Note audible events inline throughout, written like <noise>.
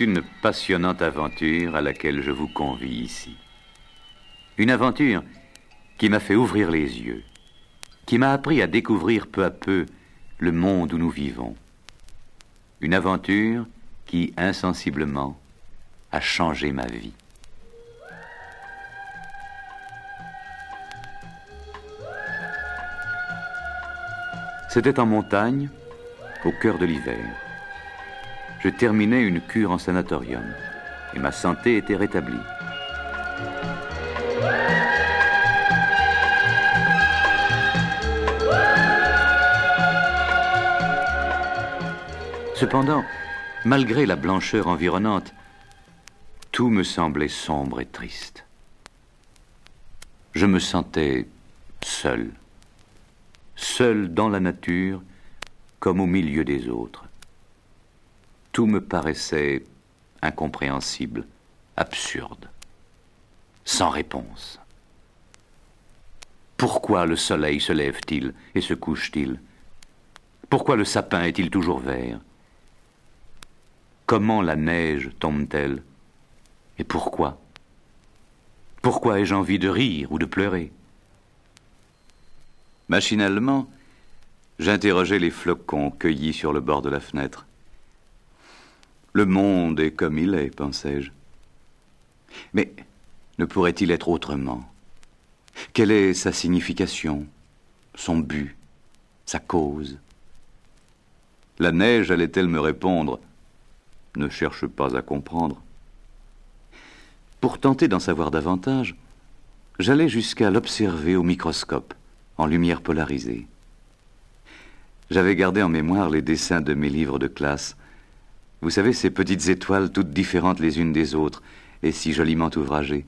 Une passionnante aventure à laquelle je vous convie ici. Une aventure qui m'a fait ouvrir les yeux, qui m'a appris à découvrir peu à peu le monde où nous vivons. Une aventure qui, insensiblement, a changé ma vie. C'était en montagne, au cœur de l'hiver. Je terminais une cure en sanatorium et ma santé était rétablie. Cependant, malgré la blancheur environnante, tout me semblait sombre et triste. Je me sentais seul, seul dans la nature comme au milieu des autres. Tout me paraissait incompréhensible, absurde, sans réponse. Pourquoi le soleil se lève-t-il et se couche-t-il? Pourquoi le sapin est-il toujours vert? Comment la neige tombe-t-elle? Et pourquoi? Pourquoi ai-je envie de rire ou de pleurer? Machinalement, j'interrogeais les flocons cueillis sur le bord de la fenêtre. Le monde est comme il est, pensais-je. Mais ne pourrait-il être autrement? Quelle est sa signification, son but, sa cause? La neige allait-elle me répondre ne cherche pas à comprendre. Pour tenter d'en savoir davantage, j'allais jusqu'à l'observer au microscope, en lumière polarisée. J'avais gardé en mémoire les dessins de mes livres de classe. Vous savez, ces petites étoiles toutes différentes les unes des autres et si joliment ouvragées.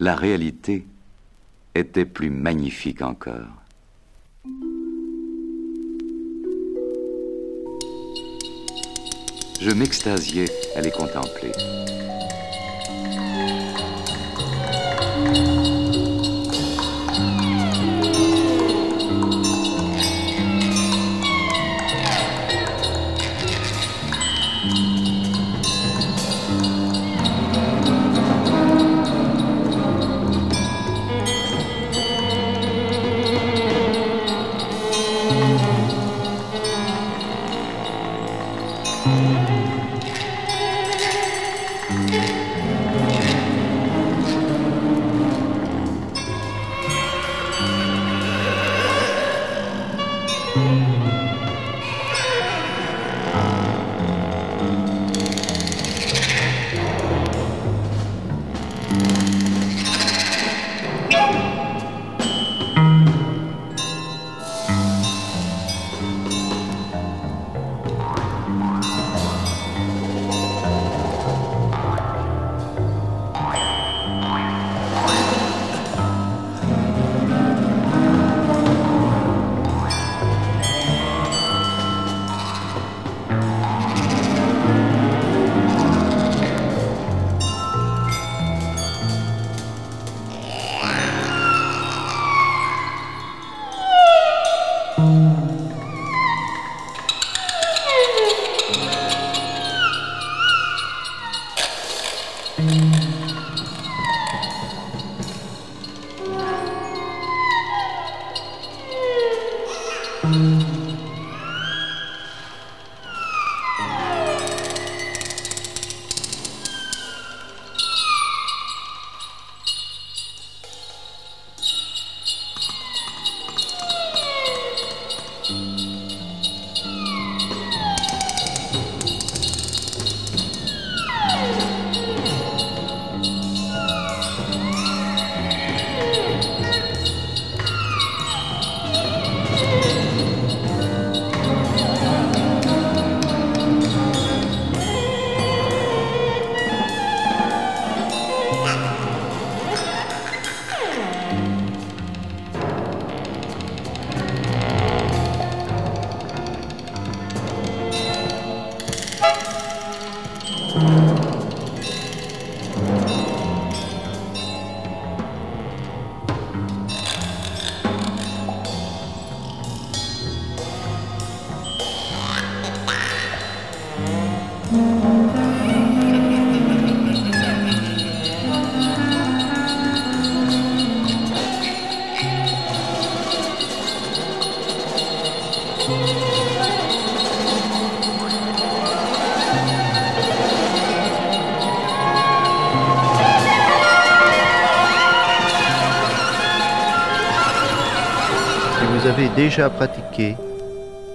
La réalité était plus magnifique encore. je m'extasiais à les contempler. Déjà pratiqué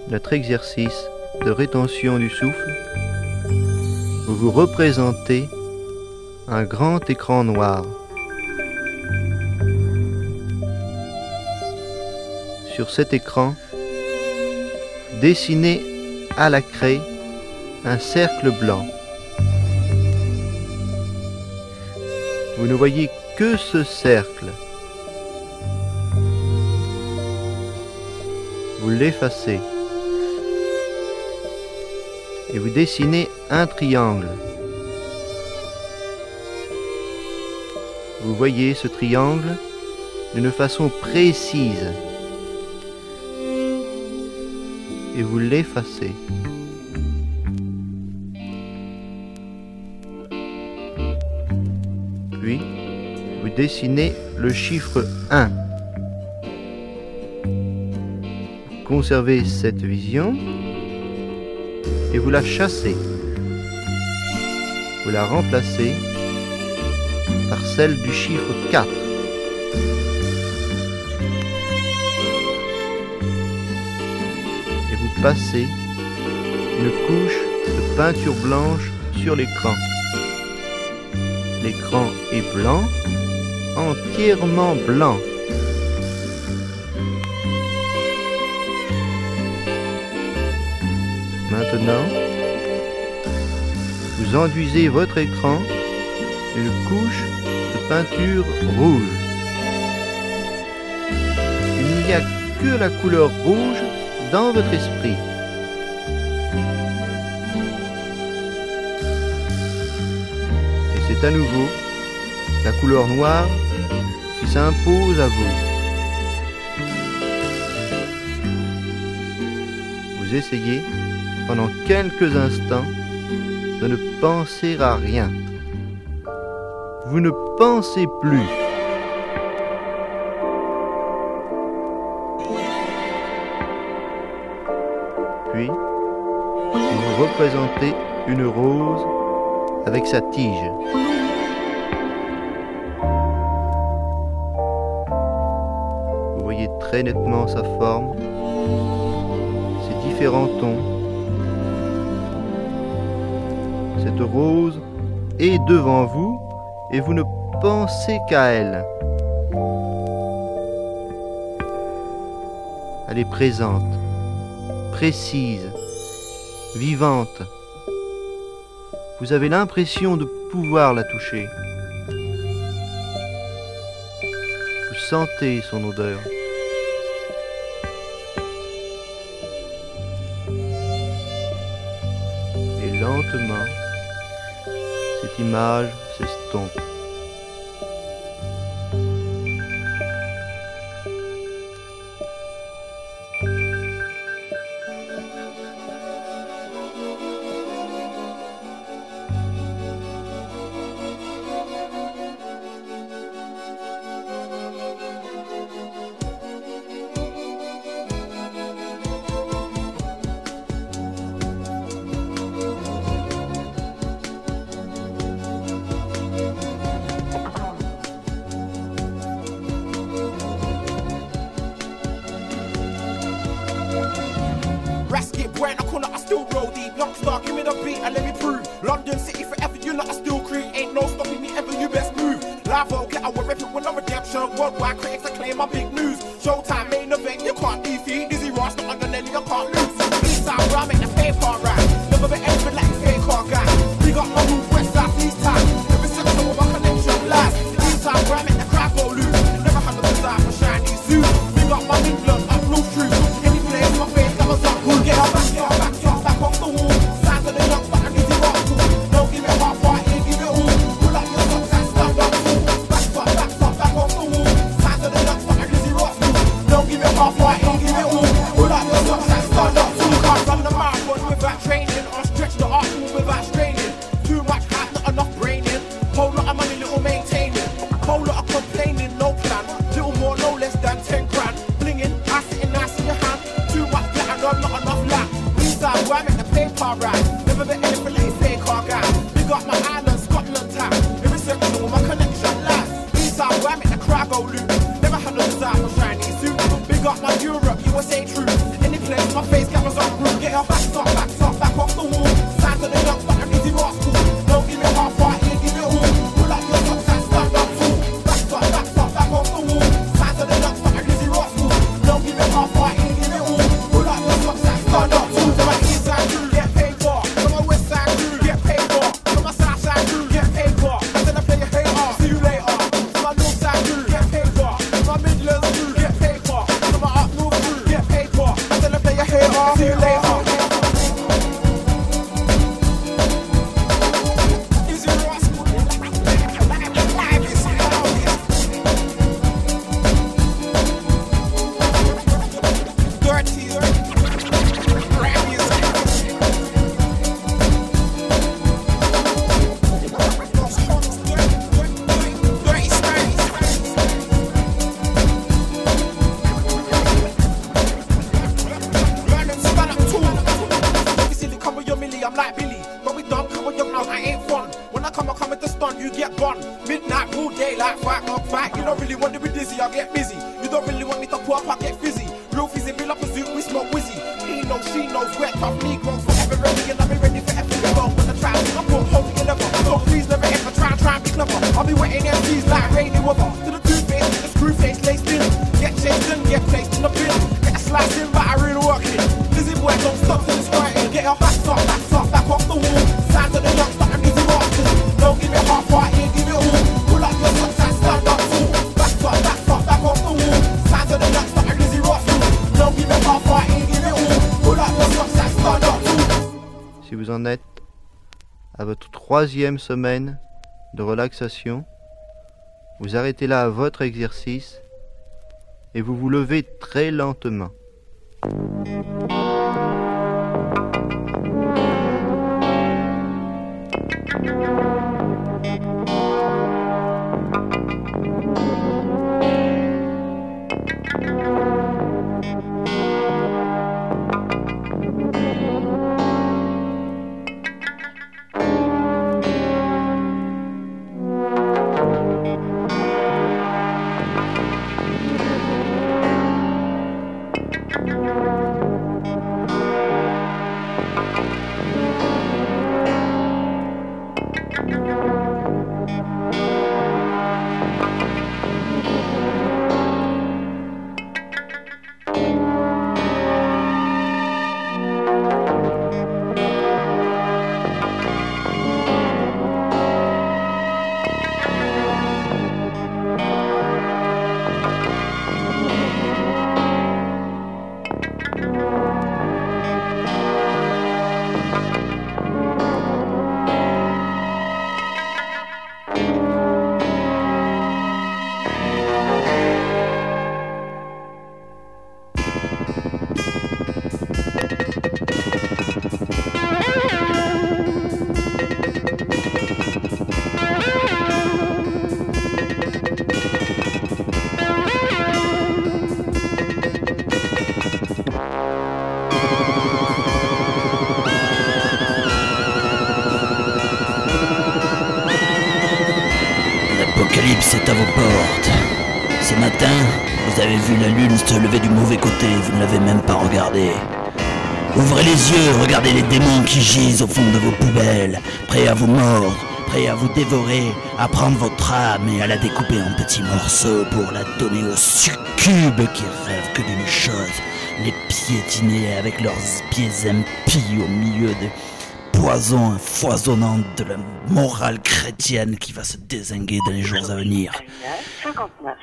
notre exercice de rétention du souffle, vous vous représentez un grand écran noir. Sur cet écran, dessinez à la craie un cercle blanc. Vous ne voyez que ce cercle. Vous l'effacez. Et vous dessinez un triangle. Vous voyez ce triangle d'une façon précise. Et vous l'effacez. Puis, vous dessinez le chiffre 1. Conservez cette vision et vous la chassez. Vous la remplacez par celle du chiffre 4. Et vous passez une couche de peinture blanche sur l'écran. L'écran est blanc, entièrement blanc. Vous enduisez votre écran d'une couche de peinture rouge. Il n'y a que la couleur rouge dans votre esprit. Et c'est à nouveau la couleur noire qui s'impose à vous. Vous essayez pendant quelques instants de ne penser à rien. Vous ne pensez plus. Puis, vous représentez une rose avec sa tige. Vous voyez très nettement sa forme, ses différents tons. Cette rose est devant vous et vous ne pensez qu'à elle. Elle est présente, précise, vivante. Vous avez l'impression de pouvoir la toucher. Vous sentez son odeur. Cette image s'estompe. And let me prove. London City forever, you know I still crew. Ain't no stopping me ever, you best move. Live out, get our it with no redemption. Worldwide critics acclaim my Never had no desire for shiny suit. Big up my Europe, USA troops. Any place, my face cameras on group. Get off back. Be wetting MCs like rainy weather. To the toothpaste, the screw face laced in. Get chased and get placed in the bin. Get a slice in, but I really work it. Lizzie boy, don't stop till it's right. Get your back up, back up, back off the wall. Signs of the youngster and Lizzie Martin. Don't give it half right, here, give it all. Pull up your socks and stand up tall. Back up, back up, back off the wall. Signs of the youngster and Lizzie Martin. Don't give it half right, here, give it all. Pull up your socks and stand up tall. Si vous en êtes à votre troisième semaine de relaxation, vous arrêtez là votre exercice et vous vous levez très lentement. Se lever du mauvais côté, vous ne l'avez même pas regardée. Ouvrez les yeux, regardez les démons qui gisent au fond de vos poubelles, prêts à vous mordre, prêts à vous dévorer, à prendre votre âme et à la découper en petits morceaux pour la donner aux succubes qui rêvent que d'une chose, les piétiner avec leurs pieds impies au milieu des poisons foisonnants de la morale chrétienne qui va se désinguer dans les jours à venir. 59.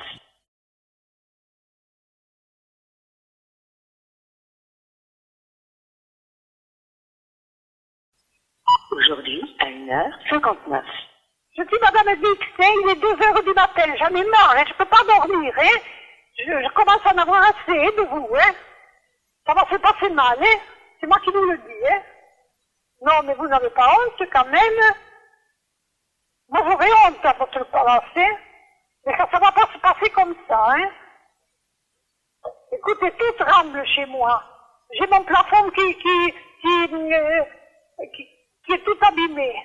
Aujourd'hui, à 1h59. Je dis, Madame Edith, il est 2 heures du matin, j'en ai marre, hein, je peux pas dormir, hein. Je, commence à en avoir assez de vous, hein. Ça va se passer mal, hein. C'est moi qui vous le dis, hein. Non, mais vous n'avez pas honte quand même. Moi, j'aurais honte à votre place, hein. Mais ça, ça va pas se passer comme ça, hein. Écoutez, tout tremble chez moi. J'ai mon plafond qui, qui, euh, est tout abîmé.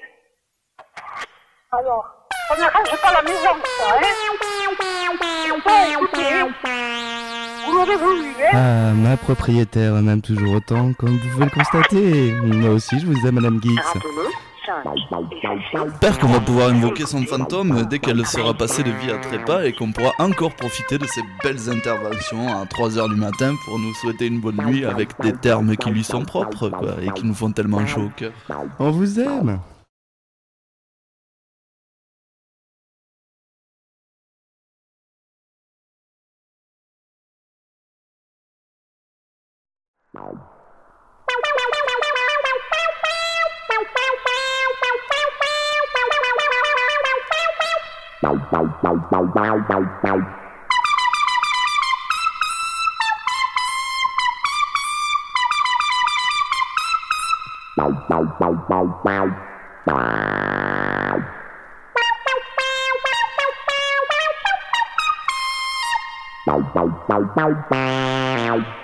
Alors, on n'arrange pas la maison, ça, hein. Bon, écoutez, vous l'aurez voulu, hein. Ah, ma propriétaire m'aime toujours autant, comme vous pouvez le constater. Moi aussi, je vous aime, Madame Geeks. Rappelez 5 et J'espère qu'on va pouvoir invoquer son fantôme dès qu'elle sera passée de vie à trépas et qu'on pourra encore profiter de ses belles interventions à 3h du matin pour nous souhaiter une bonne nuit avec des termes qui lui sont propres quoi, et qui nous font tellement chaud au cœur. On vous aime. Bow, bow, bow, bow, bow, bow, bow. Bow, bow, bow, bow, bow, bow. Bow, bow, bow, bow, bow.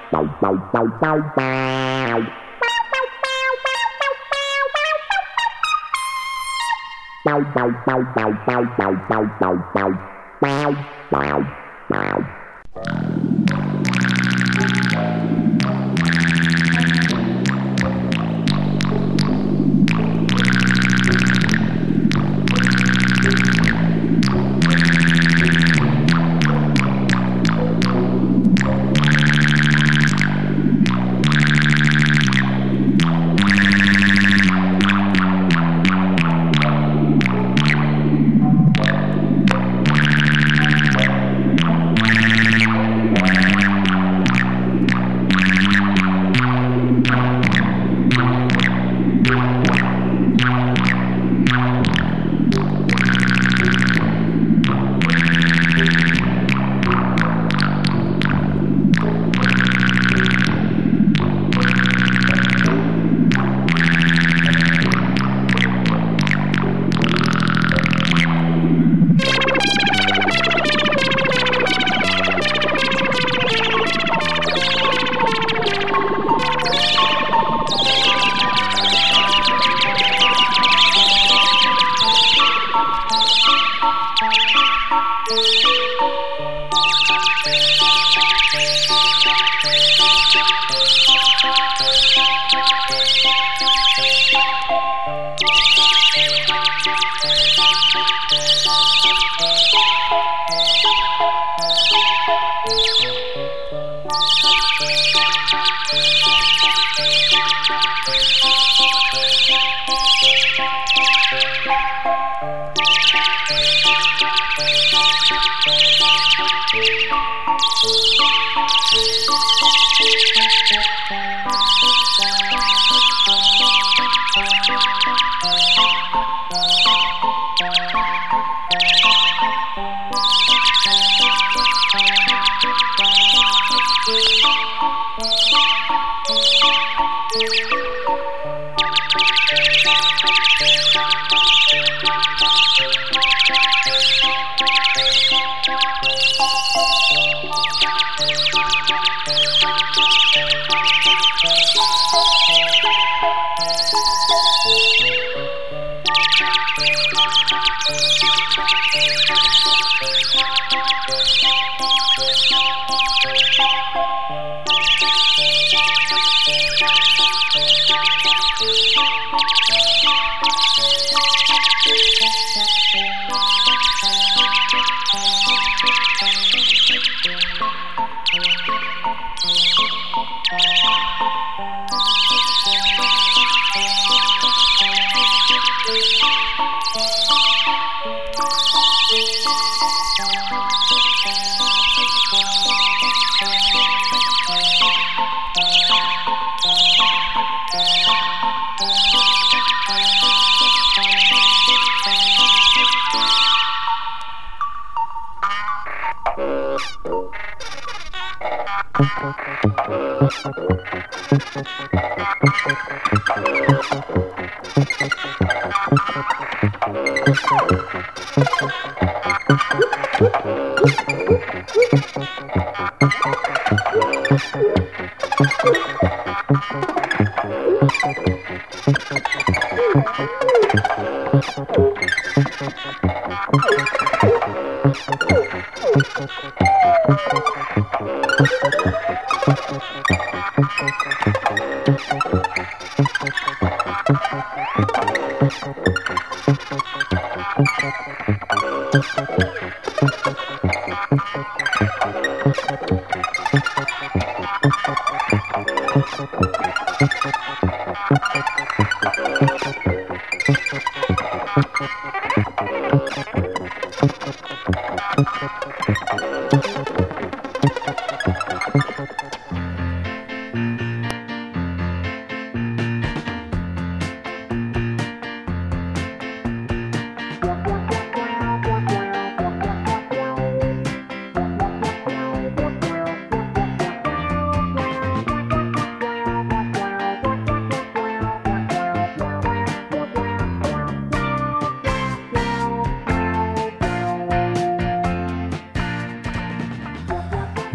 Wow.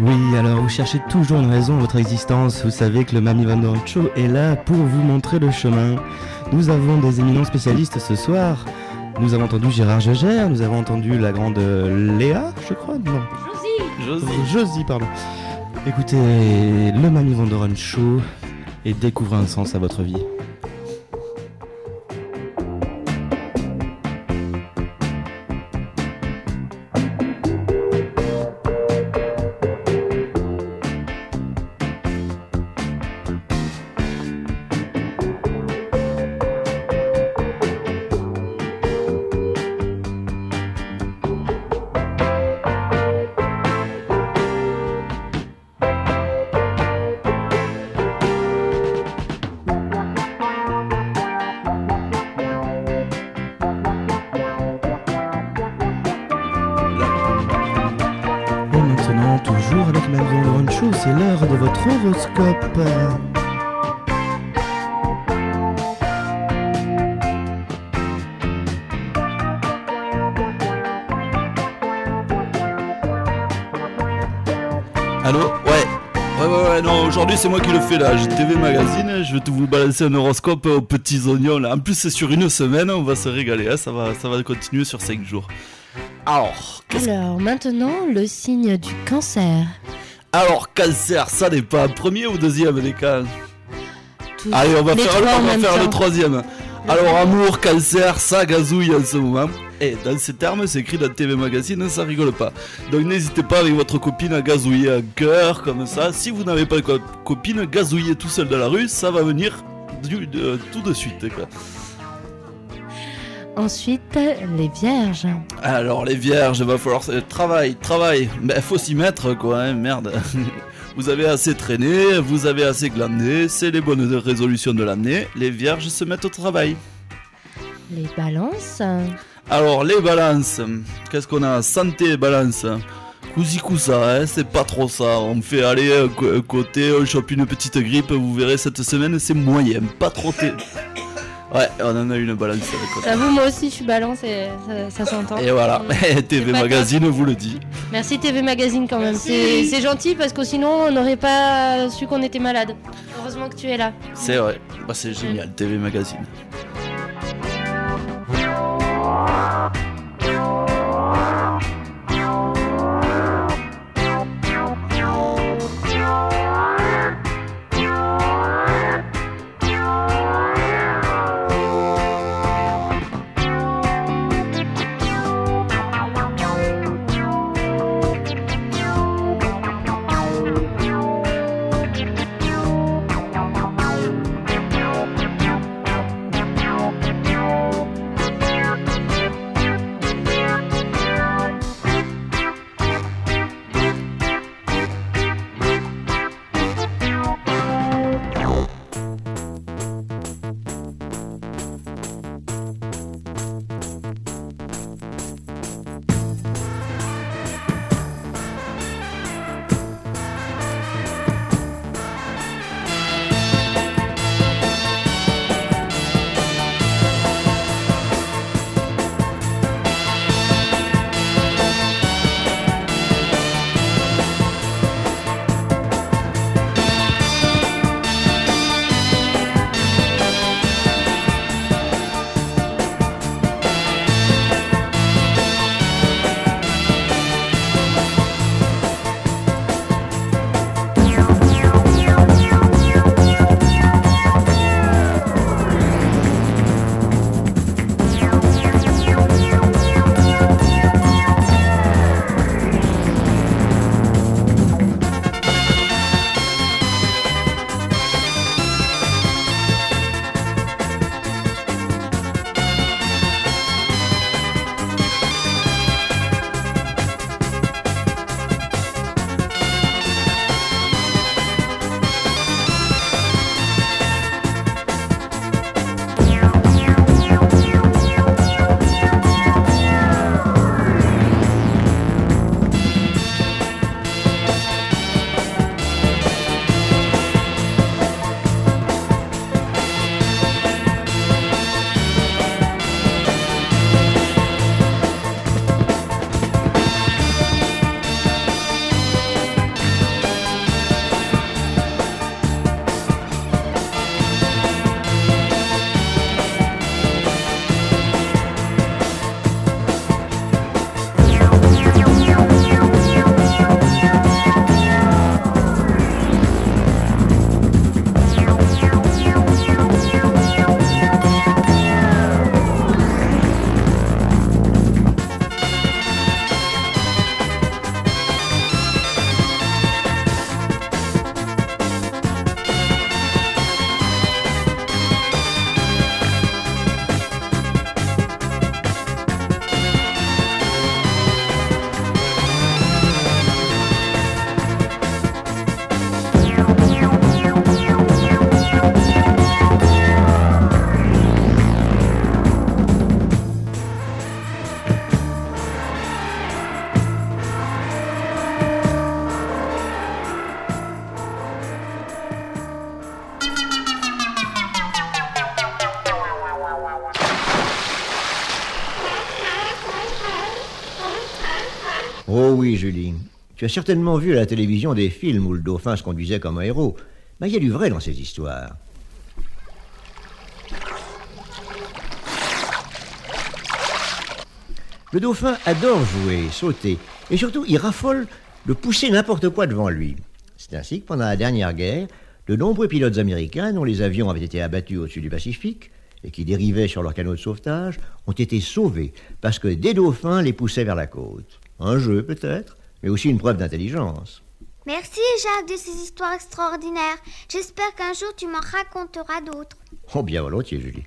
Oui, alors vous cherchez toujours une raison à votre existence. Vous savez que le Mami Van est là pour vous montrer le chemin. Nous avons des éminents spécialistes ce soir. Nous avons entendu Gérard Gégère, nous avons entendu la grande euh, Léa, je crois. Non. Josie. Josie, pardon. Écoutez le Manu Vandoren Show et découvrez un sens à votre vie. C'est moi qui le fais là. J'ai TV Magazine, je vais vous balancer un horoscope aux petits oignons là. En plus, c'est sur une semaine, on va se régaler, hein, ça, va, ça va continuer sur 5 jours. Alors, Alors maintenant, le signe du cancer. alors, cancer, ça n'est pas premier ou deuxième des cas? Tout- Allez, on va faire, on va faire le troisième. Alors, amour, cancer, ça gazouille en ce moment. Et dans ces termes, c'est écrit dans TV Magazine, ça rigole pas. Donc n'hésitez pas avec votre copine à gazouiller un cœur comme ça. Si vous n'avez pas de co- copine, gazouiller tout seul dans la rue, ça va venir du- de- tout de suite. Quoi. Ensuite, les vierges. Alors les vierges, va falloir travail, travail. Mais faut s'y mettre quoi, hein, merde. <laughs> Vous avez assez traîné, vous avez assez glandé, c'est les bonnes résolutions de l'année. Les vierges se mettent au travail. Les balances. Alors les balances, qu'est-ce qu'on a Santé balance. Cousi cousa, hein, c'est pas trop ça. On fait aller un co- un côté, on chope une petite grippe, vous verrez cette semaine c'est moyen, pas trop té... Ouais, on en a une balance à côté. J'avoue, moi aussi, je suis balance et ça, ça s'entend. Et voilà, TV <laughs> Magazine vous le dit. Merci TV Magazine quand même. C'est c'est gentil parce que sinon, on n'aurait pas su qu'on était malade. Heureusement que tu es là. C'est vrai, bah, c'est génial, TV Magazine. Wow. Oh oui, Julie. Tu as certainement vu à la télévision des films où le dauphin se conduisait comme un héros. Mais il y a du vrai dans ces histoires. Le dauphin adore jouer, sauter, et surtout il raffole de pousser n'importe quoi devant lui. C'est ainsi que pendant la dernière guerre, de nombreux pilotes américains dont les avions avaient été abattus au-dessus du Pacifique et qui dérivaient sur leur canot de sauvetage ont été sauvés parce que des dauphins les poussaient vers la côte un jeu peut-être, mais aussi une preuve d'intelligence. Merci Jacques de ces histoires extraordinaires. J'espère qu'un jour tu m'en raconteras d'autres. Oh bien volontiers Julie.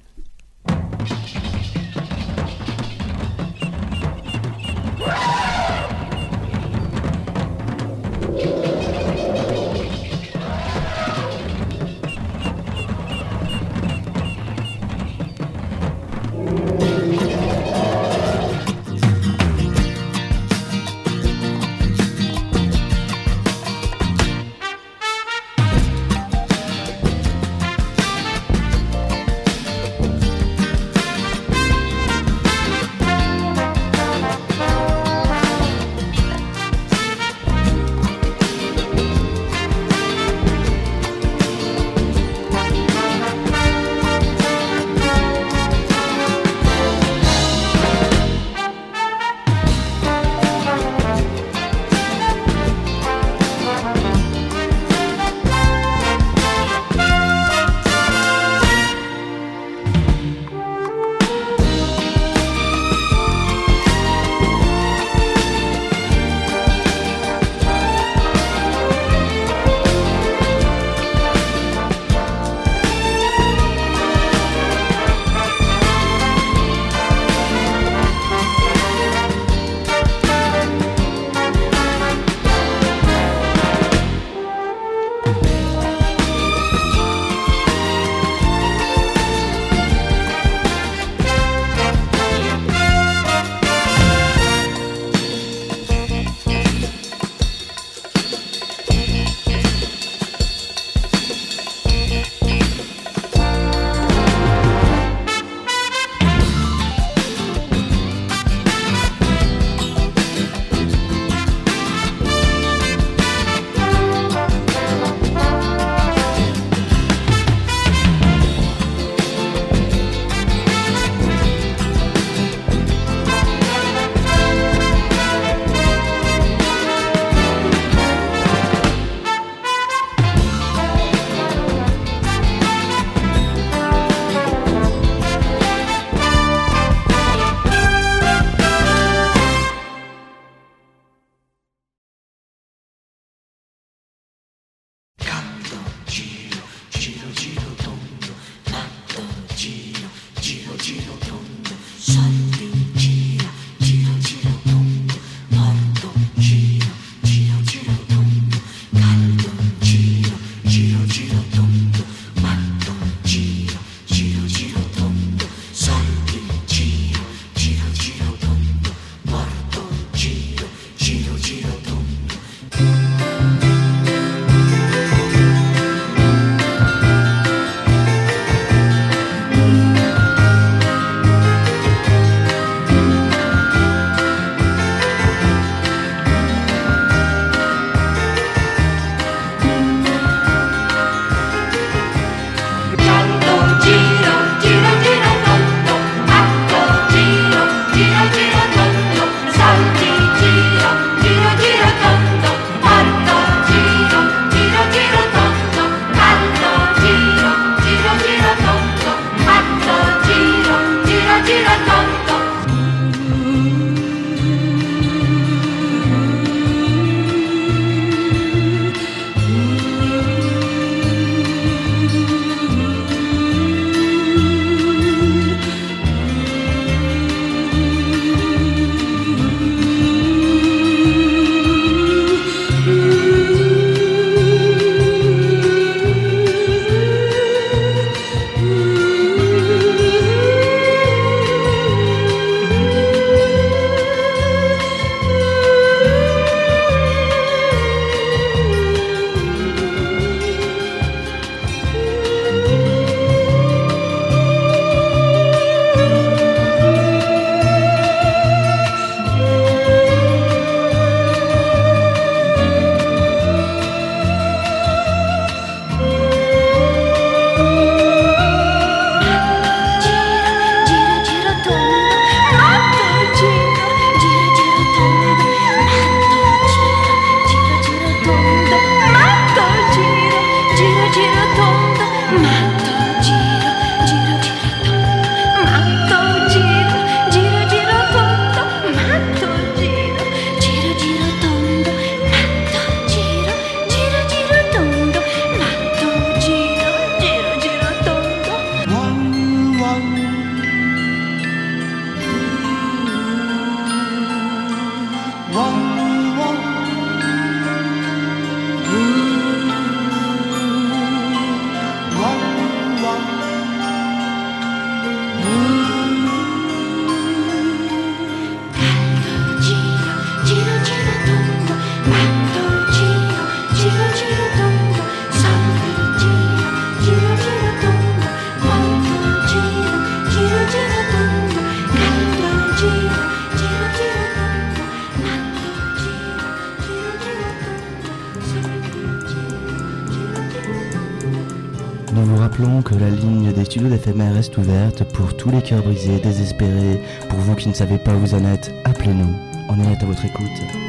Que la ligne des studios d'éphémère reste ouverte pour tous les cœurs brisés, désespérés. Pour vous qui ne savez pas où vous en êtes, appelez-nous. On est à votre écoute.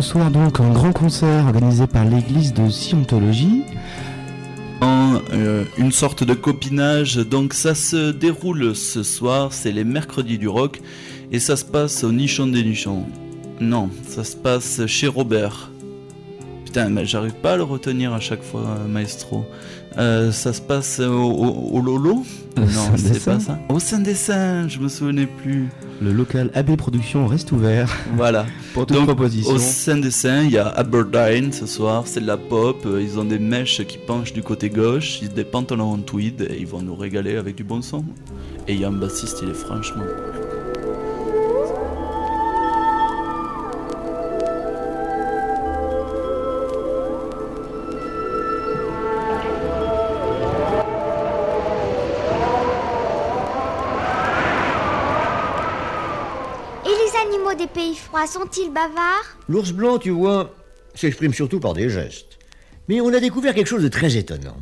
Ce soir donc un grand concert organisé par l'église de Scientologie. En, euh, une sorte de copinage, donc ça se déroule ce soir, c'est les mercredis du rock, et ça se passe au Nichon des Nichons. Non, ça se passe chez Robert. Putain, mais j'arrive pas à le retenir à chaque fois, euh, maestro. Euh, ça se passe au, au- au Lolo? Non, c'est pas ça. Au Saint-Dessin, je me souvenais plus. Le local AB Productions reste ouvert. Voilà. <laughs> Pour toute Donc, proposition. Au Saint-Dessin, il y a Aberdeen ce soir, c'est de la pop. Ils ont des mèches qui penchent du côté gauche, ils ont des pantalons en tweed et ils vont nous régaler avec du bon son. Et il y a un bassiste, il est franchement. Sont-ils bavards L'ours blanc, tu vois, s'exprime surtout par des gestes. Mais on a découvert quelque chose de très étonnant.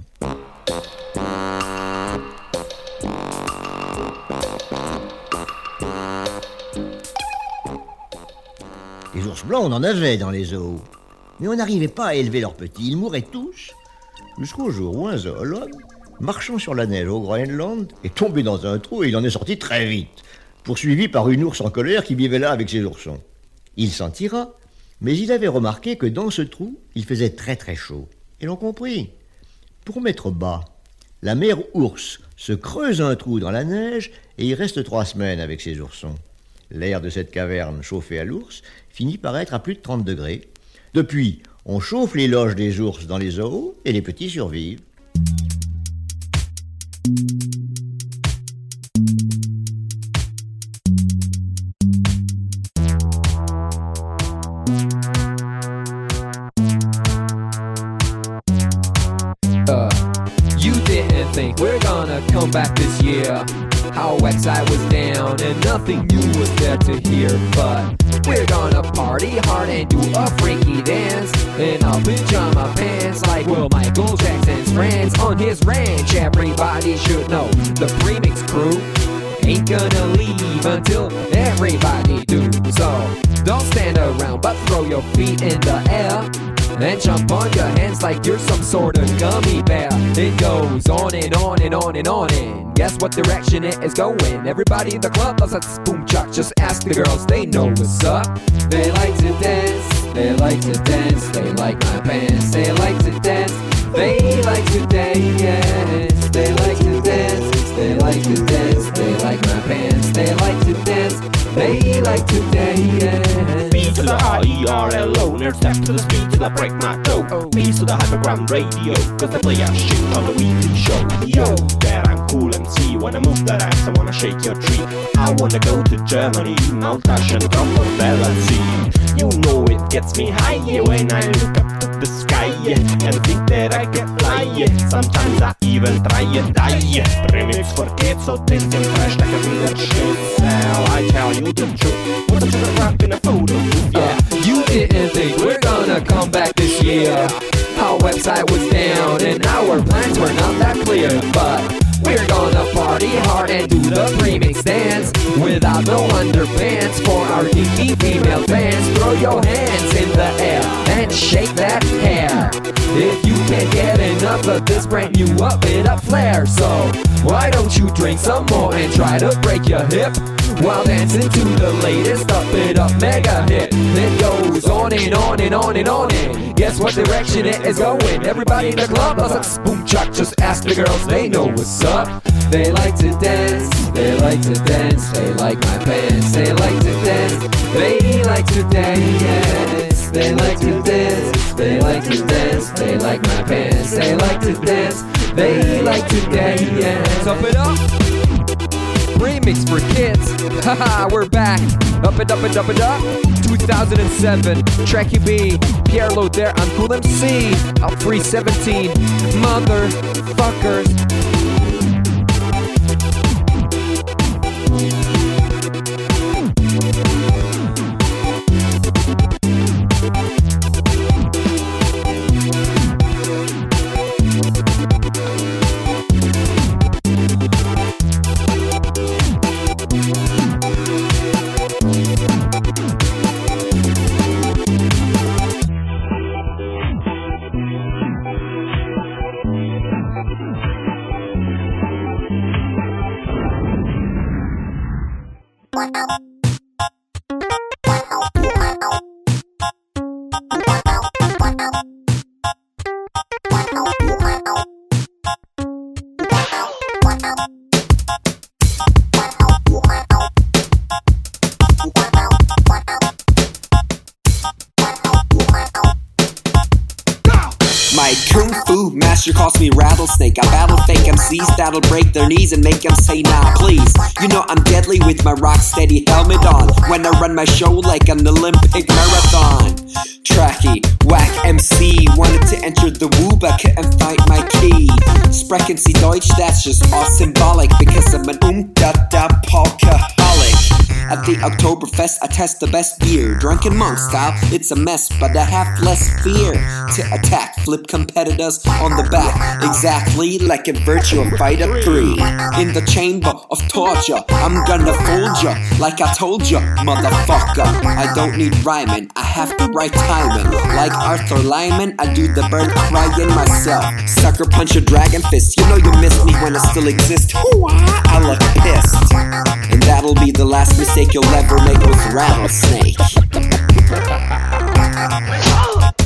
Les ours blancs, on en avait dans les zoos. Mais on n'arrivait pas à élever leurs petits, ils mouraient tous. Jusqu'au jour où un zoologue, marchant sur la neige au Groenland, est tombé dans un trou et il en est sorti très vite, poursuivi par une ours en colère qui vivait là avec ses oursons. Il s'en tira, mais il avait remarqué que dans ce trou, il faisait très très chaud. Et l'on comprit. Pour mettre bas, la mère ours se creuse un trou dans la neige et y reste trois semaines avec ses oursons. L'air de cette caverne chauffée à l'ours finit par être à plus de 30 degrés. Depuis, on chauffe les loges des ours dans les zoos et les petits survivent. Direction it is going? Everybody in the club loves that boom chuck. Just ask the girls, they know what's up. They like to dance, they like to dance, they like my pants. They like to dance. B to the R-E-R-L-O Nerd step to the speed till I break my toe. B to the hyperground radio Cause I play a shit on the weekly show. Yo, that I'm cool and see When I move that ass I wanna shake your tree. I wanna go to Germany Malta and come on Balancey You know it gets me high When I look up the sky And think that I can fly. Sometimes I even try and die. Remix for kids so tasty and fresh Like a real shit Now I tell you the truth. In a photo Yeah, you didn't think we're gonna come back this year. Our website was down and our plans were not that clear, but we're gonna party hard and do the premix dance without no underpants for our geeky female fans. Throw your hands in the air and shake that hair. If you can't get enough of this brand new up it up flair, so why don't you drink some more and try to break your hip? While dancing to the latest up it up mega hit. It goes on and on and on and on and Guess what direction it is going? Everybody in the club does a boom chuck Just ask the girls, they know what's up. They like to dance, they like to dance They like my pants, they like to dance They like to dance, they like to dance They like to dance, they like my pants. They like to dance, they like to dance. Up it up remix for kids. <laughs> Haha, we're back. Up and up and up and up. 2007, Track UB, Pierre Load there on Cool MC. Out 317, motherfuckers. That'll break their knees and make them say nah, please. You know I'm deadly with my rock steady helmet on when I run my show like an Olympic marathon. Tracky, whack MC, wanted to enter the woo but couldn't find my key. Sprechen Sie Deutsch, that's just all symbolic because I'm an um da da polkaholic. At the Oktoberfest, I test the best beer. Drunken monk style, it's a mess, but I have less fear to attack, flip competitors on the back. Exactly like a virtual fighter 3. In the chamber of torture, I'm gonna fold ya like I told ya, motherfucker. I don't need rhyming, I have the right timing. Like Arthur Lyman, I do the bird crying myself. Sucker punch a dragon fist, you know you missed me when I still exist. I look pissed. And that'll be the last mistake you'll ever make with Rattlesnake. <laughs> Oh!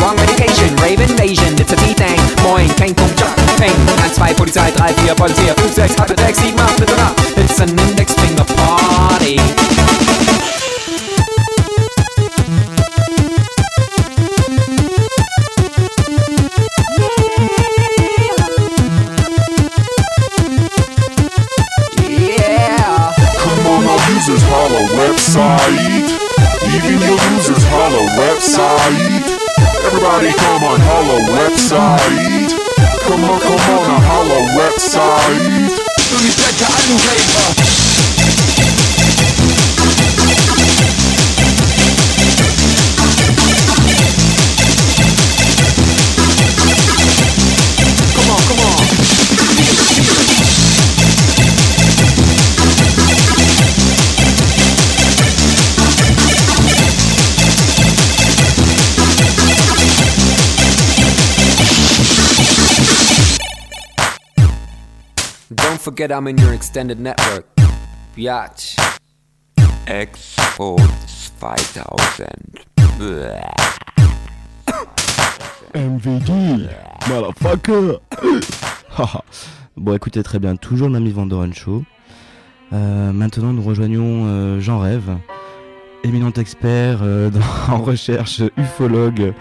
wrong medication. Rave invasion, it's a D-Thing. Moin, kein Punkt, Jump, Peng. 1, 2, Polizei, 3, 4, Polizei, 5, 6, Hypertext, 7, 8, bitte nach. It's an index finger party. Website. Even your losers holla website. Everybody come on, holla website. Come on, come on, holla website. Come forget I'm in your extended network. Biatch. X-Force 5000. MVD, motherfucker. <coughs> Haha. bon, écoutez, très bien, toujours le Mamie Vandoren Show. Euh, maintenant, nous rejoignons euh, Jean Rêve, éminent expert euh, <laughs> dans- en recherche ufologue.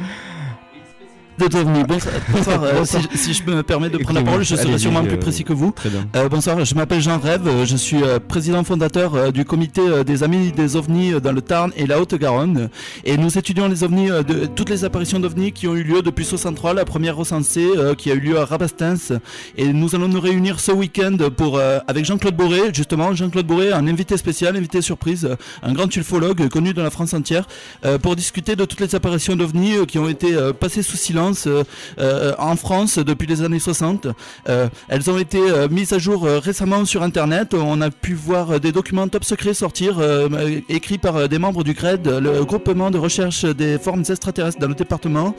De devenir. Bonsoir, bonsoir, euh, si, je- si je me permets de prendre la parole, je serai sûrement euh, plus précis que vous. Très bien. Euh, bonsoir, je m'appelle Jean Rêve, euh, je suis euh, président fondateur euh, du comité euh, des Amis des OVNIs euh, dans le Tarn et la Haute-Garonne. Et nous étudions les OVNIs, euh, de, toutes les apparitions d'OVNIs qui ont eu lieu depuis 63, la première recensée euh, qui a eu lieu à Rabastens. Et nous allons nous réunir ce week-end pour, euh, avec Jean-Claude Boré, justement, Jean-Claude Boré, un invité spécial, invité surprise, euh, un grand ufologue euh, connu de la France entière, euh, pour discuter de toutes les apparitions d'OVNIs euh, qui ont été euh, passées sous silence euh, euh, en France depuis les années 60. Euh, elles ont été mises à jour récemment sur Internet. On a pu voir des documents top secrets sortir, écrits par des membres du GRED, le groupement de recherche des formes extraterrestres dans le département,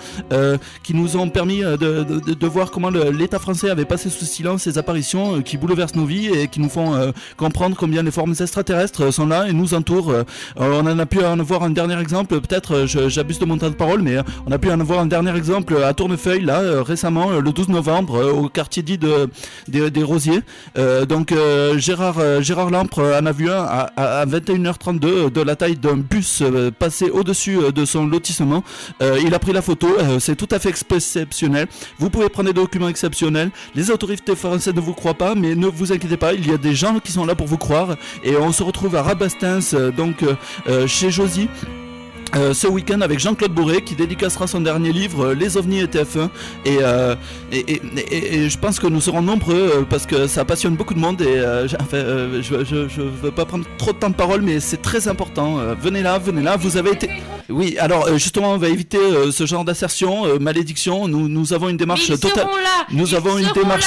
qui nous ont permis de, voir comment l'État français avait passé sous silence ces apparitions qui bouleversent nos vies et qui nous font comprendre combien les formes extraterrestres sont là et nous entourent. On en a pu en avoir un dernier exemple, peut-être j'abuse de mon temps de parole, mais on a pu en avoir un dernier exemple à Tournefeuille, là, euh, récemment, euh, le 12 novembre, euh, au quartier dit de, des, Rosiers. Euh, donc euh, Gérard, euh, Gérard Lampre euh, en a vu un à, à- à 21h32 euh, de la taille d'un bus euh, passé au-dessus euh, de son lotissement. Euh, il a pris la photo, euh, c'est tout à fait exceptionnel. Vous pouvez prendre des documents exceptionnels. Les autorités françaises ne vous croient pas, mais ne vous inquiétez pas, il y a des gens qui sont là pour vous croire. Et on se retrouve à Rabastens, euh, donc euh, euh, chez Josie. Euh, ce week-end avec Jean-Claude Bourré qui dédicacera son dernier livre euh, Les ovnis et TF1 et, euh, et, et- et- et je pense que nous serons nombreux euh, parce que ça passionne beaucoup de monde et euh, enfin, euh, je, je, je veux pas prendre trop de temps de parole mais c'est très important. Venez là venez là vous avez été oui alors euh, justement on va éviter euh, ce genre d'assertion euh, malédiction. Nous, nous avons une démarche totale nous avons une démarche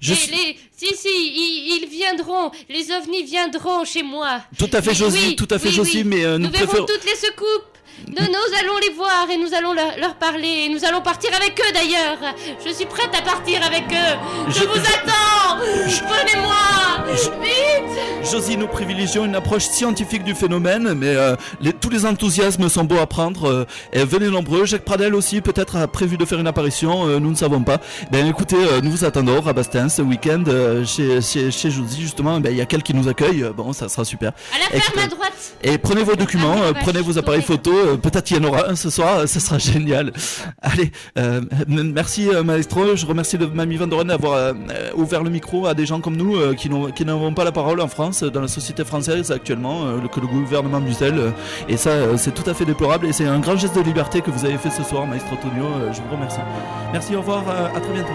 Je les- les- Si, si, ils, ils viendront. Les ovnis viendront chez moi. Tout à fait, Josie, oui, tout à fait, oui, Josie, oui. mais, euh, nous nous verrons toutes les secoupes. Nous, nous allons les voir et nous allons leur, leur parler. Et nous allons partir avec eux d'ailleurs. Je suis prête à partir avec eux. Je, Je- vous je- attends. Nous privilégions une approche scientifique du phénomène, mais euh, les- tous les enthousiasmes sont beaux à prendre. euh, et venez nombreux. Jacques Pradel aussi, peut-être, a prévu de faire une apparition. euh, nous ne savons pas. Ben écoutez, nous vous attendons à Bastin ce week-end chez, chez, chez Josie, justement. Ben, Il y a quelqu'un qui nous accueille. Bon, ça sera super. À la ferme à droite. Et prenez vos documents, Ah vache, prenez vos appareils photo. peut-être qu'il y en aura un ce soir. <laughs> Ça sera génial. Allez, merci maestro. Je remercie de Mamie Van Doren d'avoir ouvert le micro à des gens comme nous qui n'avons pas la parole en France, société française actuellement, euh, que le gouvernement muselle. euh, et ça, euh, c'est tout à fait déplorable. Et c'est un grand geste de liberté que vous avez fait ce soir, maestro Tonio. je vous remercie. Merci, au revoir, à très bientôt.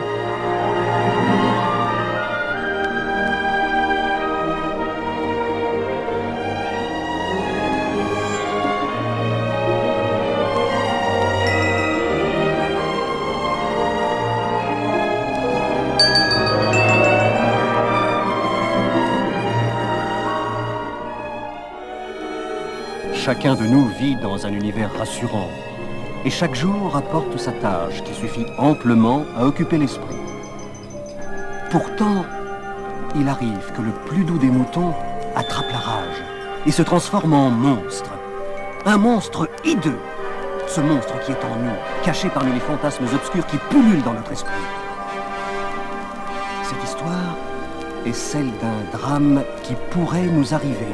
Chacun de nous vit dans un univers rassurant. Et chaque jour apporte sa tâche qui suffit amplement à occuper l'esprit. Pourtant, il arrive que le plus doux des moutons attrape la rage et se transforme en monstre. Un monstre hideux. Ce monstre qui est en nous, caché parmi les fantasmes obscurs qui pullulent dans notre esprit. Cette histoire est celle d'un drame qui pourrait nous arriver.